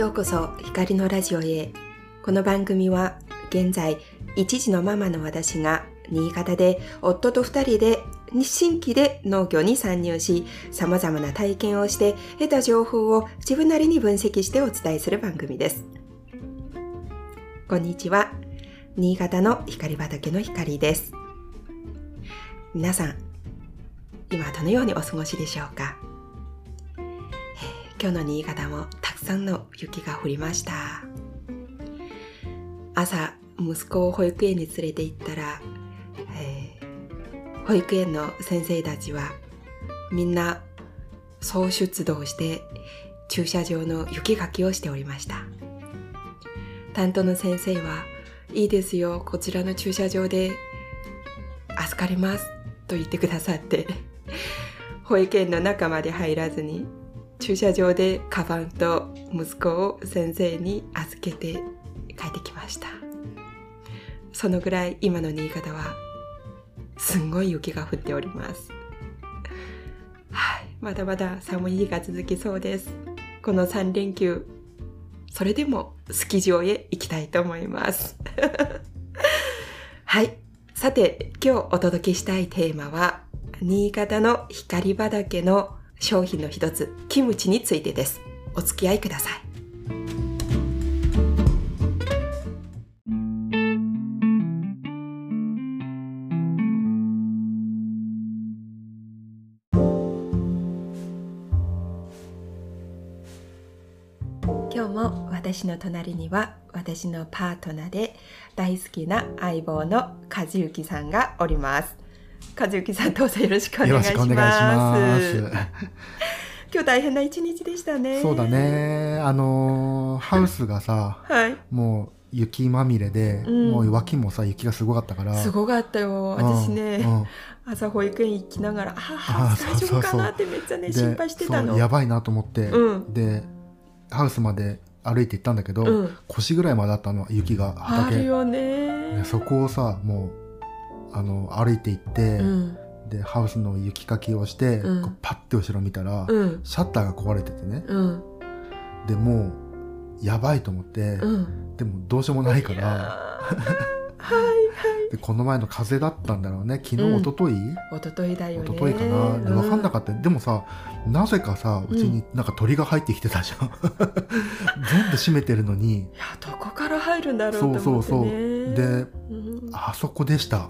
ようこそ光のラジオへ。この番組は現在一児のママの私が新潟で夫と二人で新規で農業に参入し様々な体験をして得た情報を自分なりに分析してお伝えする番組です。こんにちは。新潟の光畑の光です。皆さん、今どのようにお過ごしでしょうか？え今日の新潟もさんの雪が降りました。朝、息子を保育園に連れて行ったら、えー保育園の先生たちはみんな総出動して駐車場の雪かきをしておりました。担当の先生は、いいですよ、こちらの駐車場で預かりますと言ってくださって、保育園の中まで入らずに駐車場でカバンと息子を先生に預けて帰ってきました。そのぐらい今の新潟はすんごい雪が降っております。はい、まだまだ寒い日が続きそうです。この3連休、それでもスキー場へ行きたいと思います。はい。さて、今日お届けしたいテーマは、新潟の光畑の商品の一つ、キムチについてです。お付き合いください。今日も私の隣には私のパートナーで大好きな相棒の和幸さんがおります。和幸さんどうぞよろしくお願いします。今日大変な一日でしたね。そうだ。ね。あのーハウスがさ、はい。もう雪まみれで、うんもう脇もさ、雪がすごかったから。すごかったよ。うん私ね、うん朝保育園行きながら、ああ、あ大丈夫かなってめっちゃね、で心配してたの。やばいなと思って、うんで、ハウスまで歩いて行ったんだけど、うん腰ぐらいまであったの、雪があ畑。るよねで。そこをさ、もう、あの、歩いて行って、うん。で、ハウスの雪かきをして、うんこうパッて後ろ見たら、うん。シャッターが壊れててね。うん。で、もう、やばいと思って、うん。でもどうしようもないから、ーはいでこの前の風だったんだろうね。昨日、うん。一昨日？はい。一昨日だよね。一昨日かな、で分かんなかった。でもさなぜかさうちになんか鳥が入ってきてたじゃん。全部閉めてるのに。いや、どこから入るんだろうと思って、ね。そうそうそう。でうん、あそこでした。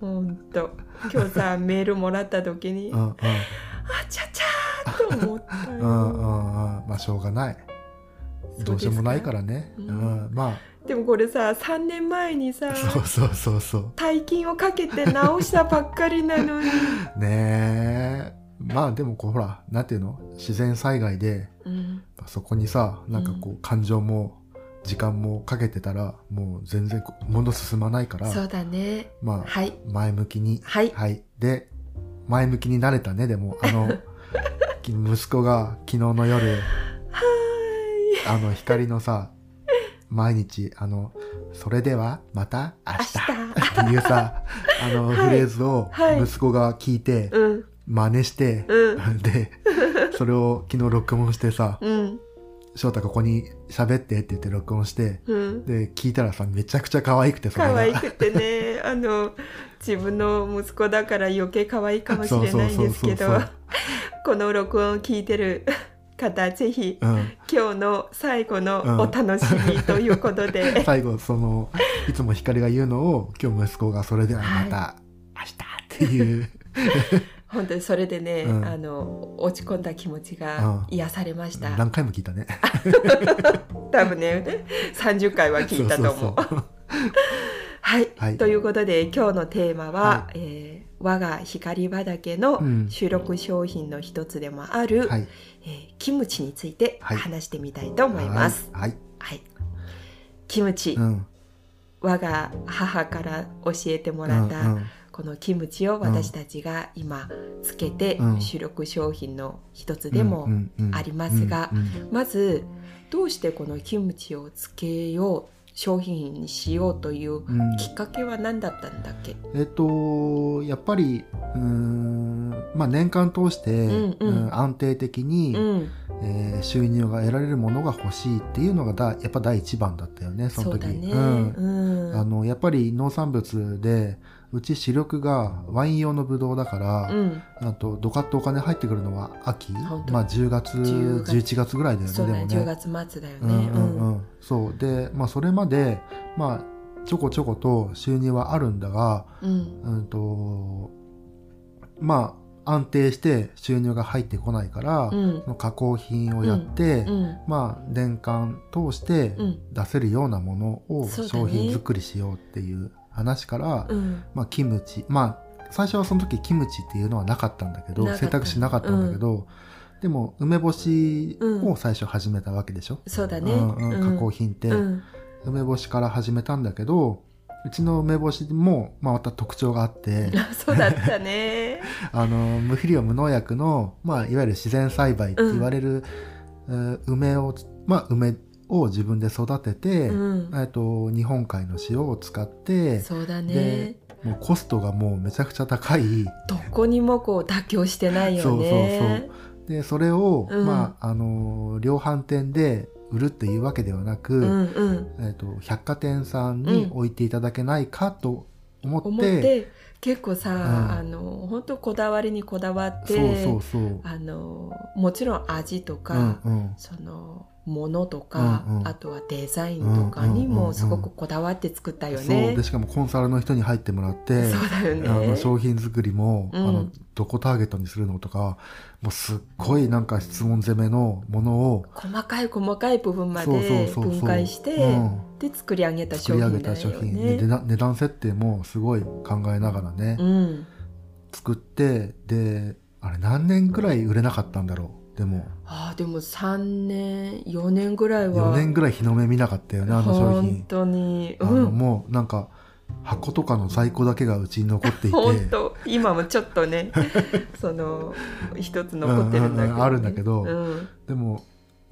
ほんと。今日さ、メールもらった時に、あうんうん。ちゃちゃーと思ったよ。うんうんうん。まあしょうがない。どうしようもないからね。ううん。ん、までもこれさ、3年前にさあ、そうそうそうそう大金をかけて直したばっかりなのに。ねえまあでもこうほらなんていうの？自然災害でうん、そこにさなんかこう感情も時間もかけてたらもう全然物進まないからそうだね。まあはい。前向きにはい。はいで前向きになれたねでもあのき 息子が昨日の夜はい。あの光のさ毎日あのそれではまた明日明っていうさ あの、はいフレーズをはい息子が聞いて、うん。真似して、うん。でそれを昨日録音してさうん。「翔太ここに喋って」って言って録音してうん。で聞いたらさめちゃくちゃ可愛くてそれが可愛くてね、あの、自分の息子だから余計可愛いかもしれないんですけどこの録音を聞いてる方、ぜひ、うん、今日の最後のうん。お楽しみということで、最後そのいつも光が言うのを今日息子がそれではまた明日っていう、本当にそれでね、うん。あの、落ち込んだ気持ちが癒されました。何回も聞いたね。多分ね、30回は聞いたと思う。はい、はい。ということで今日のテーマは、はえー我が光畑のうん。主力商品の一つでもある、はい。えーキムチについてはい。話してみたいと思います。はい、はい、キムチ、うん、我が母から教えてもうんらった、うんこのキムチを私たちが今つけてうん。主力商品の一つでもありますがうんうん。まずどうしてこのキムチをつけよう商品にしようといううん。うんきっかけは何だったんだっけ、えっとやっぱりうーんまあ年間通して、うんうん。うん安定的に、うん。えー収入が得られるものが欲しいっていうのがだやっぱ第一番だったよねその時。うん。あのやっぱり農産物でうち主力がワイン用のブドウだから、うん。あとドカッとお金入ってくるのは秋まあ10月10月11月ぐらいだよね。10でもね月末だよね。うんうんうんそうでまあそれまでまあちょこちょこと収入はあるんだがうん。うんとまあ安定して収入が入ってこないから、うんその加工品をやって、うん。まあ年間通してうん。出せるようなものを商品作りしようっていう話から、うん。まあキムチまあ最初はその時キムチっていうのはなかったんだけど選択肢なかったんだけど、でも梅干しうんを最初始めたわけでしょ、そうだね。うんうん加工品って、うん。梅干しから始めたんだけどうちの梅干しも、まあ、また特徴があって そうだったね。あの無肥料無農薬の、まあ、いわゆる自然栽培って言われる、えー梅を、まあ、梅を自分で育てて、うん。えっと日本海の塩を使ってそうだねで。もうコストがもうめちゃくちゃ高いどこにもこう妥協してないよそうそうね。でそれを、うんまああの量販店で売るっていうわけではなく、うんうん。えっと百貨店さんに置いていただけないかと思って,、思って結構さ、ん。あの本当こだわりにこだわってそうそうそう。あのもちろん味とか、うんうん。そのものとか、うんうん。あとはデザインとかにうんうんうんうん。もすごくこだわって作ったよそうね。でしかもコンサルの人に入ってもらってそうだよね。あの商品作りも、うん。あのどこターゲットにするのとかもうすっごいなんか質問攻めのものを細かい細かい部分まで分解して、うん。で作り上げた商作り上げ品だよた商品、でね。値段値段設定もすごい考えながらね、うん、作ってであれ何年くらい売れなかったんだろうでも。ああでも3年4年ぐらいは。4年ぐらい日の目見なかったよねあの商本品当に、あのうん、もうなんか箱とかの在庫だけがうちに残っていて。本当。今もちょっとね その一つ残ってるんだけど、ね。うんうんうんあるんだけど。うん、でも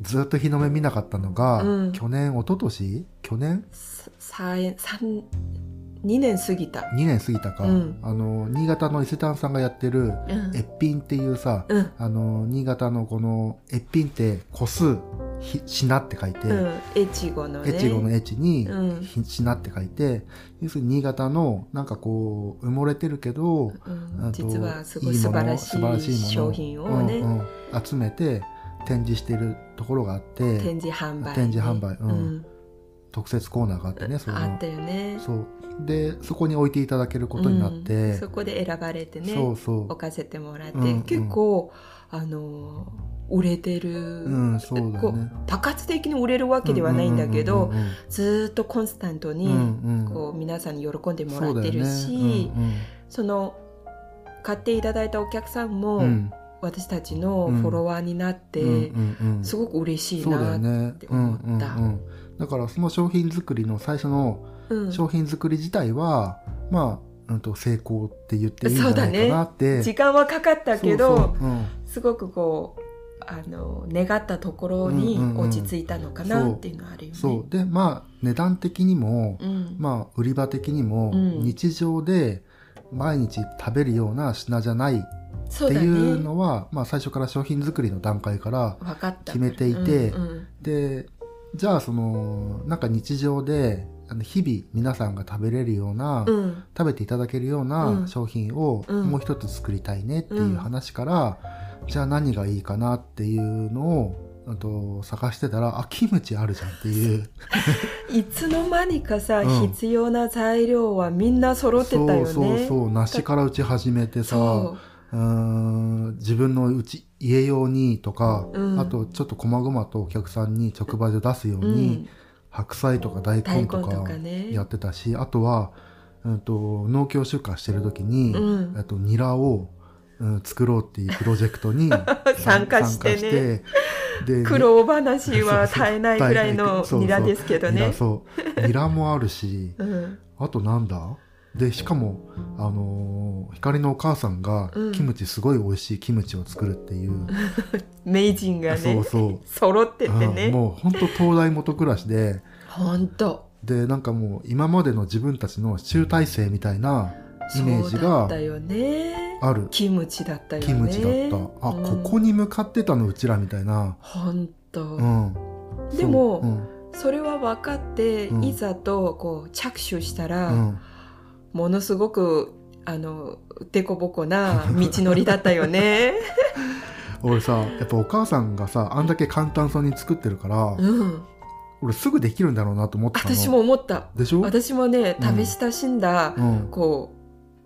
ずっと日の目見なかったのが、うん。去年一昨年？去年？さ三三2年過ぎた、2年過ぎたか、うん。あの新潟の伊勢丹さんがやってるうん。越品っていうさ、うん。あの新潟のこの越品って個数ひ品って書いて、うん、越後のね。越後の越に、うん。ひ品って書いて要するに新潟のなんかこう埋もれてるけど、実はすごい素晴らしい商品をね、うんうん。集めて展示してるところがあって展示販売、ね、展示販売うん。うん。特設コーナーがあってねその。あったよね。そうでそこに置いていただけることになって、うん。そこで選ばれてねそうそう。置かせてもらって、うんうん。結構あの売れてる、うんそうだこねう多発的に売れるわけではないんだけど、うんうんうんずーっとコンスタントに、うんうん。こう皆さんに喜んでもらってるね。しうんその買っていただいたお客さんも、うん。うん私たちのフォロワーになって、うんうんうん。すごく嬉しいなってうんうん思ったうん。だからその商品作りの最初のうん。商品作り自体は、まあ、うん、と成功って言っていいんじゃないかなって。時間はかかったけどそうん。すごくこうあの願ったところにうんうんうん。落ち着いたのかなっていうのはあるよね。そう。でまあ値段的にも、うん。まあ売り場的にも、うん。日常で毎日食べるような品じゃないっていうのは、まあ最初から商品作りの段階から決めていてうんうん。でじゃあそのなんか日常であの日々皆さんが食べれるような、うん。食べていただけるよううなん。商品をうん。もう一つ作りたいねっていう話から、じゃあ何がいいかなっていうのをあと探してたらあキムチあるじゃんっていう。いつの間にかさ、うん。必要な材料はみんな揃ってたよね。そうそうそう梨からうち始めてさそう。ーん自分のうち家用にとか、うん。あとちょっと細々とお客さんに直売所出すよううに、ん白菜とか大根とかやってたし、あとは、うん、と農協出荷してる時に、うん。とニラを、うん、作ろうっていうプロジェクトに 参加してね。で苦労話は絶えないぐらいのニラですけどね。そう。ニラもあるしうん。あとなんだ？でしかもあのー光のお母さんがうん。キムチすごい美味しいキムチを作るっていう、名人がねそうそう。揃っててうんね。もう本当東大元暮らしで。本当でなんかもう今までの自分たちの集大成みたいなイメージがったよね。ある。キムチだったよね。キムチだった。あ、うん。ここに向かってたのうちらみたいな、本当、うん、でもそううん。それは分かって、うん。いざとこう着手したら、うんものすごくあの凸凹な道のりだったよね。俺さやっぱお母さんがさあんだけ簡単そうに作ってるから、うん、俺すぐできるんだろうなと思ってたの。私も思った。でしょ、私もね、うん。食べ親しんだ、うん、こ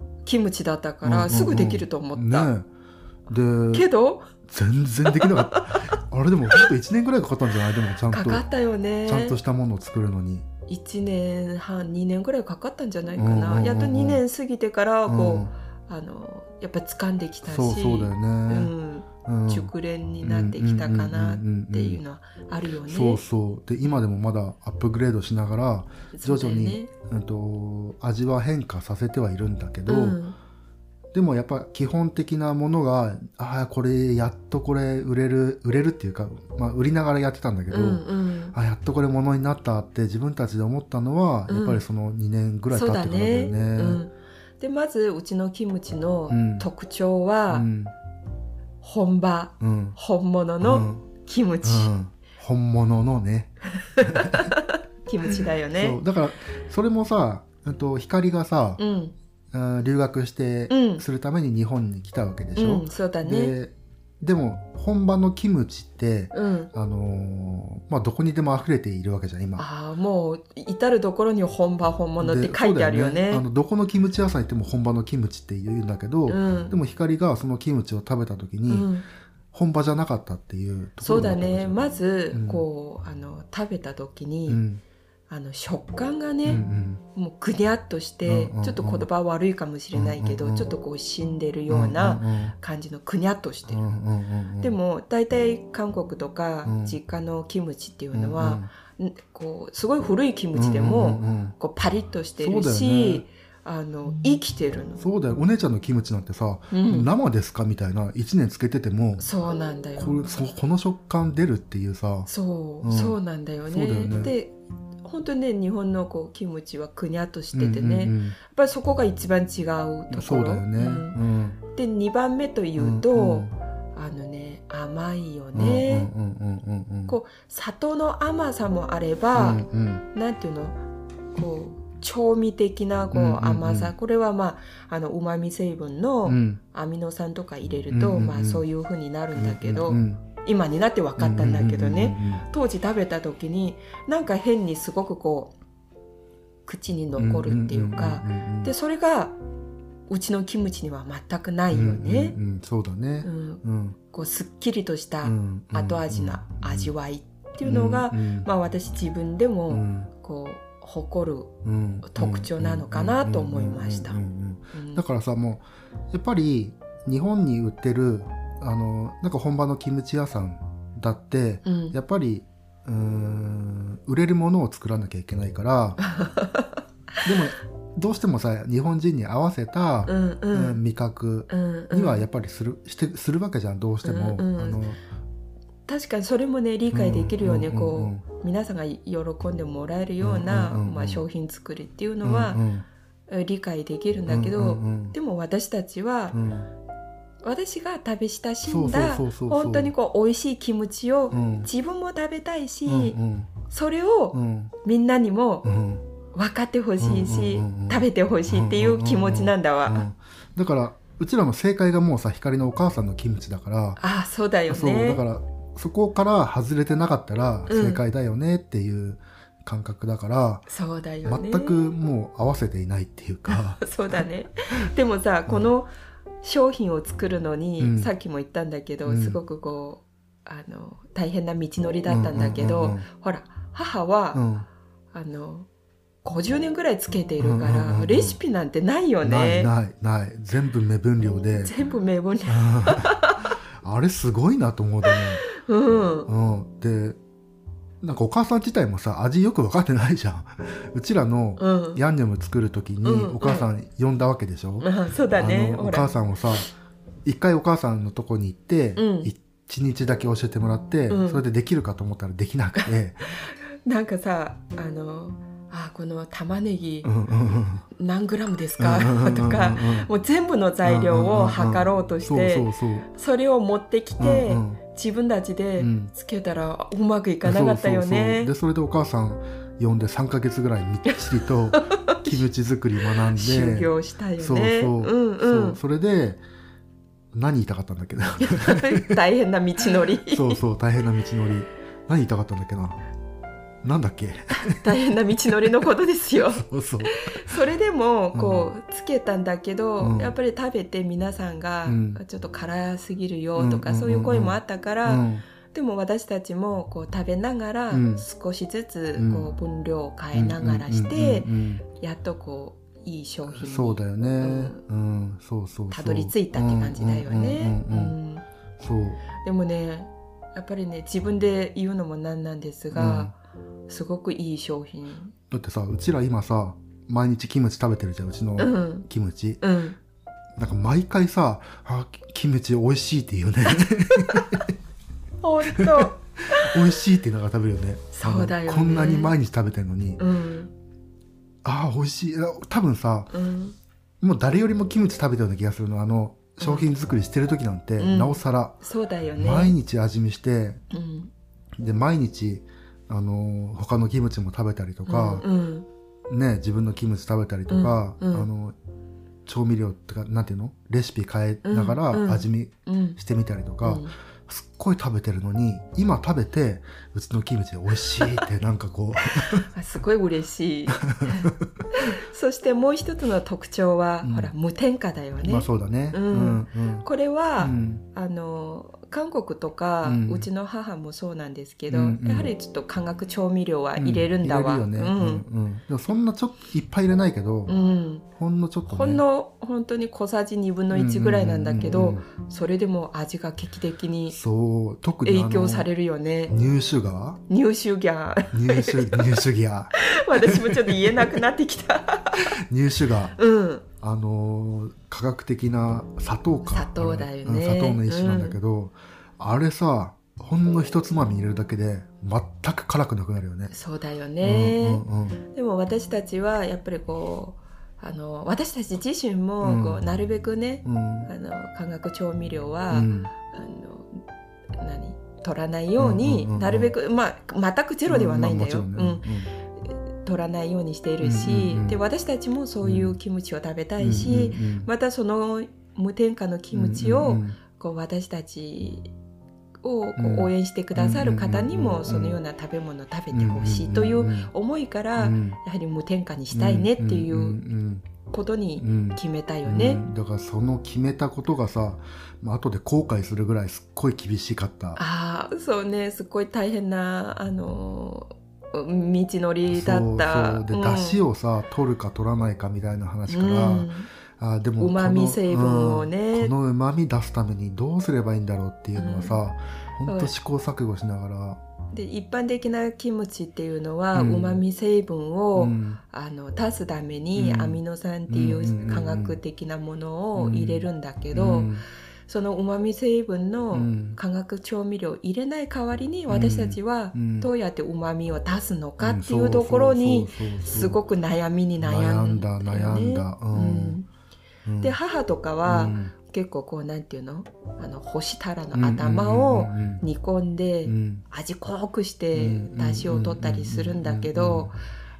うキムチだったから、うんうんうん。すぐできると思った。ねえ。でけど？全然できなかった。あれでもほんと1年ぐらいかかったんじゃない？でもちゃんと。かかったよね。ちゃんとしたものを作るのに1年半2年ぐらいかかったんじゃないかな、うんうんうんうん。やっと2年過ぎてからこう、うんあのやっぱ掴んできたしそうそうだようね、ん、うん。熟練になってきたかなっていうのはあるよね。そうそう。で今でもまだアップグレードしながら、徐々にうん、と味は変化させてはいるんだけど、うんでもやっぱ基本的なものがああこれやっとこれ売れる売れるっていうか、まあ、売りながらやってたんだけど、うんうん。あやっとこれものになったって自分たちで思ったのは、うん。やっぱりその2年ぐらい経ってからだね。よね。うん、でまずうちのキムチのうん。特徴は、うん。本場うん。本物のうん。キムチ、うん。本物のね。キムチだよそねう。だからそれもさ、うんと、光がさ、うん、うん留学してうんするために日本に来たわけでしょ、うん、そうだね。ででも本場のキムチって、うん、あのーまあ、どこにでも溢れているわけじゃん今。ああもう至る所に本場本物ってで書いてあるよね。そうだあのどこのキムチ屋さん行っても本場のキムチって言うんだけど、うん、でも光がそのキムチを食べた時に、うん、本場じゃなかったっていうそうだね。まずうん。こう、あの食べた時に、うんあの食感がうんね、もうぐにゃっとして、うんうんうん。ちょっと言葉悪いかもしれないけど、うんうんうん。ちょっとこう死んでるうんようなうんうん感じのぐにゃっとしてる。うんうんうんうん。でも大体韓国とかうん。実家のキムチっていうのうは、ん。こうすごい古いキムチでうんも、うんうん。こうパリッとしてるし、ね。あの生きてるの。そうだよ。お姉ちゃんのキムチなんてさ、うん。生ですかみたいな1年つけててもそうなんだよ。これそこの食感出るっていうさ。そう、うん。そうなんだよね。ね。で本当ね日本のこうキムチはくにゃっとしててね、うんうんやっぱりそこが一番違ううんところ。そうだよね、ううん。んで2番目というと、うんあのね甘いようんね、うんうんうんうん。こう砂糖の甘さもあれば、うんうん。なんていうの？こう調味的なこううんうんうん。甘さ、これはまああのうまみ成分のうん。アミノ酸とか入れると、うんうんうん。まあ、そういう風になるんだけど、うんうん今になって分かったんだけどね、当時食べた時になんか変にすごくこう口に残るっていうか、でそれがうちのキムチには全くないよね。うんうんうんそうだね。う。ん。うん。こうすっきりとしたうん後味の味わいっていうのが、まあ、私自分でうもん。こう誇る、うん。特徴なのかなと思いました。だからさもうやっぱり日本に売ってるあのなんか本場のキムチ屋さんだってうん。やっぱりうーん売れるものを作らなきゃいけないから でもどうしてもさ日本人に合わせた、うんううんん味覚うんうん。にはやっぱりするしてするわけじゃんどうしても。うんうんあの確かにそれもね理解できるよね、うんうんこう皆さんが喜んでもらえるような、うんうんうんうん。まあ、商品作りっていうのはうんう理解できるんだけど、うんうんうん。でも私たちは、うん私が食べ親しんだ本当にこう美味しいキムチをうん。自分も食べたいし、うんそれをうん。みんなにもうん。分かってほしいし、うん食べてほしいっていう気持ちなんだわ。うんだからうちらの正解がもうさ光のお母さんのキムチだから。ああそうだよそうね。だからそこから外れてなかったらうん。正解だよねっていう感覚だから、そうだよね。全くもう合わせていないっていうか。そうだね。でもさ、この商品を作るのに、うん。さっきも言ったんだけど、うん。すごくこうあの大変な道のりだったんだけど、ほら母は、うん。あの50年ぐらいつけているから、レシピなんてないよないね。ないない。全部目分量で。全部名分に。あれすごいなと思うでうん。も、うん、でなんかお母さん自体もさ味よく分かってないじゃん。うちらのうん。ヤンニョム作る時にうん。お母さん呼んだわけでしょ、あそうだね。お母さんをさ一回お母さんのとこに行ってうん。一、日だけ教えてもらって、うん。それでできるかと思ったらできなくて、なんかさあのあこの玉ねぎうんうんうん。何グラムですか？うんうんうんうんとかもう全部の材料を測ろうとしてそれを持ってきてうんうん自分たちでうん。つけたらうまくいかなかったよそうそでそれでお母さん呼んで3か月ぐらいみっちりと キムチ作り学んで。修行したよね。そうそう、うんうそう。んそれで何言いたかったんだっけど 大変な道のり。そうそう大変な道のり。何言いたかったんだっけななんだっけ？大変な道のりのことですよ。それでもこうつけたんだけど、うん。やっぱり食べて皆さんがうん。ちょっと辛すぎるよとか、うん。そういう声もあったから、うん。でも私たちもこう食べながらうん。少しずつうん。こう分量を変えながらしてやっとこういい商品にそうだよね。うん、そうそうたどり着いたって感じだよね。そう。でもねやっぱりね自分で言うのもなんなんですが、すごくいい商品。だってさうちら今さ毎日キムチ食べてるじゃんうちのうん。キムチ、うん、なんか毎回さ「あキムチ美味しい」って言うね。本当。美味しいってながら食べるよね。そうだよね。あのこんなに毎日食べてるのに、うん。ああ美味しい。あ多分さうん。もう誰よりもキムチ食べてるような気がするの。あの商品作りしてる時なんて、うん。なおさらそうだよね。毎日味見してうん。で毎日あの他のキムチも食べたりとか、うんね自分のキムチ食べたりとか、うんうん。あの調味料ってかなんていうの？レシピ変えながらうんうん。味見うん。してみたりとか、うん。すっごい食べてるのに今食べてうちのキムチ美味しいって なんかこあすごい嬉しい。そしてもう一つの特徴は、うん。ほら無添加だよう、ね。まあそうだね。うんうん。これは、うん。あの韓国とか、ううんちの母もそうなんですけど、うんうんやはりちょっと化学調味料は入れるんだわ。入れるよね。うんうんそんなちょっといっぱい入れないけど、うんうんほんのちょっとね。ほんの本当に小さじ2分の1ぐらいなんだけど、うんうんうんそれでも味が劇的うんにそう特にあの影響されるよね。ニューシュガニューシュギャー。ーニューシュニューシュギャー私もちょっと言えなくなってきた。ニューシュガーうん。あのー科学的な砂糖か砂糖だよねうん砂糖の一種なんだけど、あれさほんの一つまみ入れるだけで全く辛くなくなるよね。そうだよね。うんうんでも私たちはやっぱりこうあの私たち自身もこう、うんなるべくねうん。あの化学調味料は、うん。あの何取らないように、うんうんうんうん。なるべくまあ全くゼロではないんだよ、まあうんもちろんね。取らないようにしているし、うんうんうんで私たちもそういうキムチを食べたいし、うんうんうんまたその無添加のキムチを、うんうん。こう私たちを応援してくださる方にうんうんうんうん。もそのような食べ物を食べてほしいという思いから、うん。やはり無添加にしたいねっていんうんことにうんうん。決めたよね。うん。だからその決めたことがさ、まあ後で後悔するぐらいすっごい厳しかった。ああそうね。すごい大変なあの道のりだった。そうん。出汁をさ取るか取らないかみたいな話から、うんあでも旨味成分をね、ね、このうまみ出すためにどうすればいいんだろうっていうのはさ、うん。ほんと試行錯誤しながら、で一般的なキムチっていうのはうん。うまみ成分を、うん。あの足すためにうん。アミノ酸っていうんうんうんうん。う化学的なものを入れるんだけど、うん。そのうまみ成分うのん。化学調味料を入れない代わりに私たちはうん。どうやってうまみを出すのかっていうところにすごくく悩みに悩んだよね、悩んだ悩んだ。うん。うんで母とかはうん。結構こうなんていうの？あの干したらの頭を煮込んでうん。味濃くしてうん出汁を取ったりするんだけど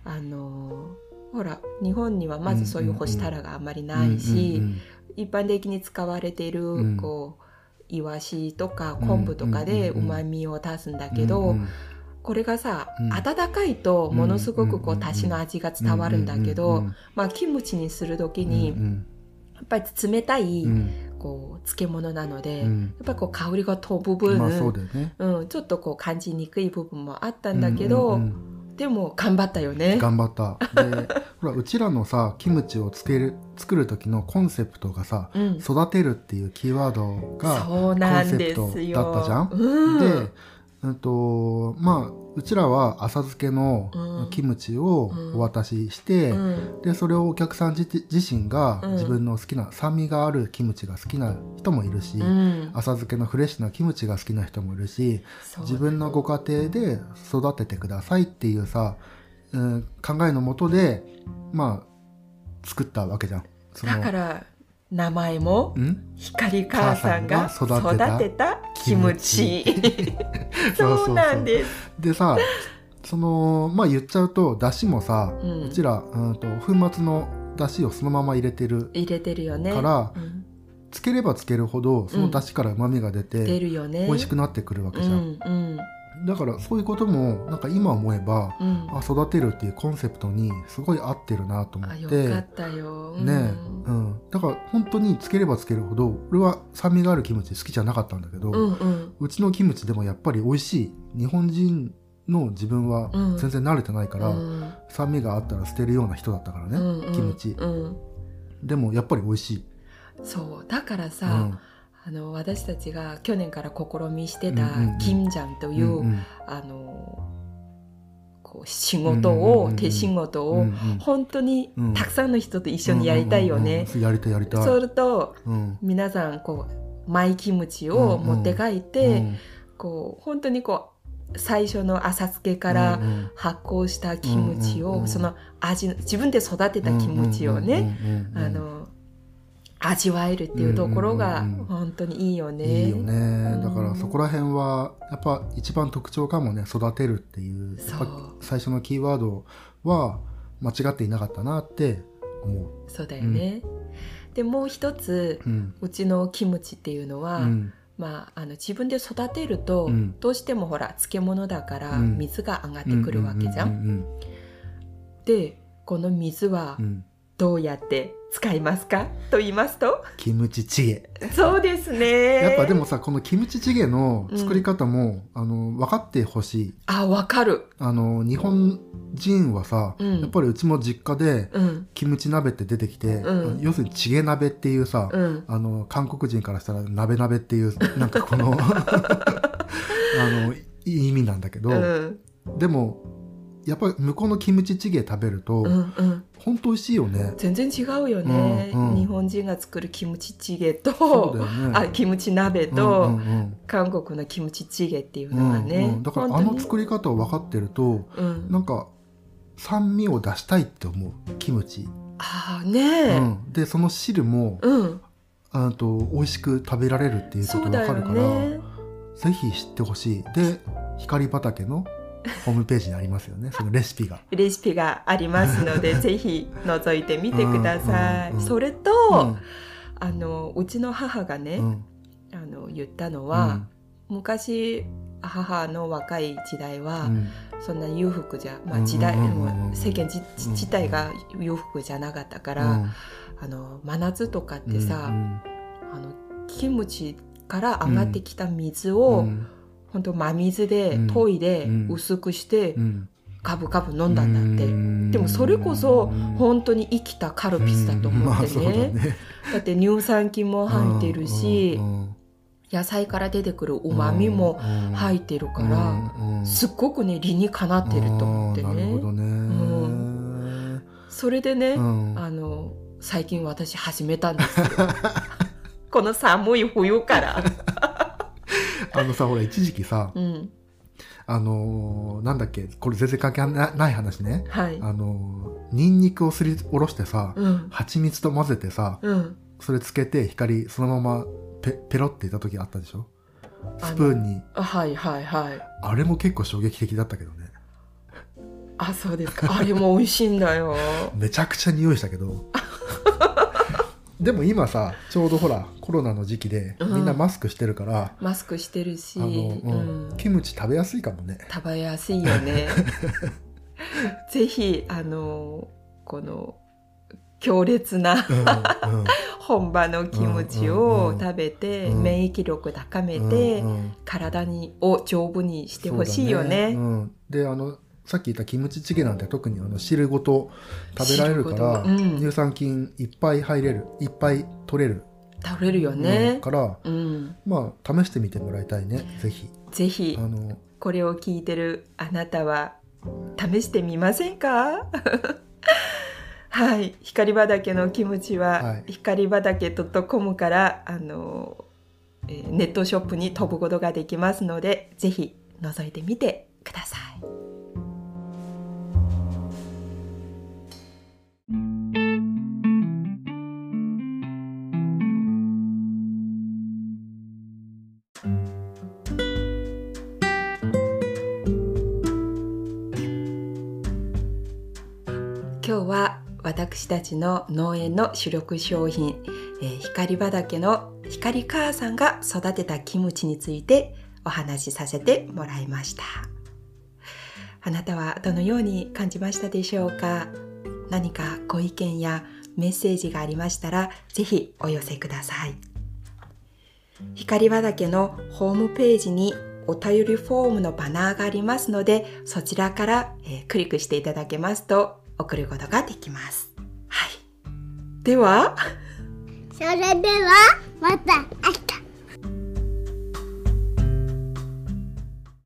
あのほら日本にはまずそういう干したらがあんまりないし一般的に使われているん。こうイワシとか昆布とかでうんうんうんうまみを足すんだけどこれがさうん。温かいとものすごくこううんの味が伝わるんだけどまあキムチにする時にやっぱり冷たいこう漬物なのでやっぱりこう香りが飛ぶ分まあそうだよね。うん、ちょっとこう感じにくい部分もあったんだけど、うんうん。でも頑張ったよね。頑張った。で ほらうちらのさキムチをつける作る時のコンセプトがさうん、育てるっていうキーワードがコンセプよ。トだったじゃん？うん、で、うんとまあうちらは浅漬けのうん。キムチをお渡しして、うん。でそれをお客さん自自身がうん。自分の好きな酸味があるキムチが好きな人もいるし、うん。浅漬けのフレッシュなキムチが好きな人もいるし自分のご家庭で育ててくださいっていうさうん、考えのもとでまあ作ったわけじゃん。そのだから名前もん？光母さんが母さんが育てたキムチそうなんです。でさそのまあ言っちゃうとだしもさ、ううんちら、うん、と粉末のだしをそのまま入れてる入れてるよね。からうん。つければつけるほどそのだしからうまみが出て、出るよね。美味しくなってくるわけうじゃん、んうんだからそういうこともなんか今思えば、うん。あ育てるっていうコンセプトにすごい合ってるなと思あって。よかったよ、うん。ね。え、うん、だから本当につければつけるほど俺は酸味があるキムチ好きじゃなかったんだけど、うんうん。うちのキムチでもやっぱり美味しい日本人の自分はうん。全然慣れてないから、うん。酸味があったら捨てるような人だったからね、うんうんキムチ。うんでもやっぱり美味しい、そう。だからうさ、んあの私たちが去年から試みしてたうんうんうん。キムジャンという、あのこう仕事を、手仕事を、本当にうん。たくさんの人と一緒にやりたいよね。やりたいやりたい。そうするとうん。皆さんこうマイキムチを持って帰って、うん。こう本当にこう最初の浅漬けから発酵したキムチを、その味自分で育てたキムチをね、あの味わえるっていうところがうんうんうん。うん本当にいいよね。いいよね。だからうんそこら辺はやっぱ一番特徴かもね育てるっていう。最初のキーワードは間違っていなかったなって思う。そうだよね。でもう一つうん。うちのキムチっていうのは、うん。まあ、あの自分で育てると、うん。どうしてもほら漬物だからうん。水が上がってくるわけじゃん。うんうんでこの水はうんうん。どうやって使いますか？と言いますと？キムチチゲ。そうですね。やっぱでもさこのキムチチゲの作り方も、あの分かってほしい。あわかる。あの日本人はさ、うん。やっぱりうちも実家でうん。キムチ鍋って出てきて、うん。要するにチゲ鍋っていうさ、うん。あの韓国人からしたら鍋鍋っていうなんかこの あの意味なんだけど、うん。でもやっぱり向こうのキムチチゲ食べると、うんうん。本当美味しいよね。全然違うよね、うんうん。日本人が作るキムチチゲとね。あキムチ鍋うんと、うんうん。韓国のキムチチゲっていううんのはね、うん。だからあの作り方を分かってるとうん、なんか酸味を出したいって思う。キムチ、ああねうん、でその汁もうん、あと美味しく食べられるっていうことそうだよ分かるから、ね。ぜひ知ってほしい。で光畑のホームページにありますよね。そのレシピが。レシピがありますので ぜひ覗いてみてください、うんうんうんそれと、うん。あのうちの母がね、うん。あの言ったのは、昔母の若い時代は、うん。そんな裕福じゃ、まあ、うん時代、世間じ自体が裕福じゃなかったから、うん。あの真夏とかってさ、うんあのキムチから上がってきた水うを、ん本当真水でうん。研いでうん。薄くしてうん。カブカブ飲んだんだって、うん。でもそれこそうん。本当に生きたカルピスだと思ってうん。まあそうだね,、ねだって乳酸菌も入ってるし、野菜から出てくるうまみも入ってるから、すっごくね理にかなってると思ってね。ね。それでね、うん。あの最近私始めたんですよ。この寒い冬から、あのさほら一時期さうん、あのーなんだっけこれ全然関係なない話ね。はい。あのーニンニクをすりおろしてさうん。蜂蜜と混ぜてさうん。それつけて光そのままペペロっていった時あったでしょ？スプーンに。はいはいはい。あれも結構衝撃的だったけどね。あそうですか。あれも美味しいんだよ。めちゃくちゃ匂いしたけどでも今さちょうどほらコロナの時期でうん。みんなマスクしてるから、マスクしてるし、うん。うん。キムチ食べやすいかもね。食べやすいよね。ぜひあのこの強烈なうんうん。本場のキムチうんうんうんを食べて、うん。免疫力高めて、うんうん。体にを丈夫にしてほしいよね。そうだうん、であのさっき言ったキムチチゲなんて特にあの汁ごと食べられるから、うん。乳酸菌いっぱい入れるいっぱい取れる、食べるようん。ね、からうん。まあ試してみてもらいたいね。ぜひ。ぜひあのこれを聞いてるあなたは試してみませんか？はい。光畑のキムチは、はい。光畑 .com からあの、えーネットショップに飛ぶことができますのでぜひ覗いてみてください今日は私たちの農園の主力商品、えー、光畑の光母さんが育てたキムチについてお話しさせてもらいました。あなたはどのように感じましたでしょうか？何かご意見やメッセージがありましたら、ぜひお寄せください。光畑のホームページにお便りフォームのバナーがありますので、そちらから、えー、クリックしていただけますと送ることができます。はい。では、それではまた明日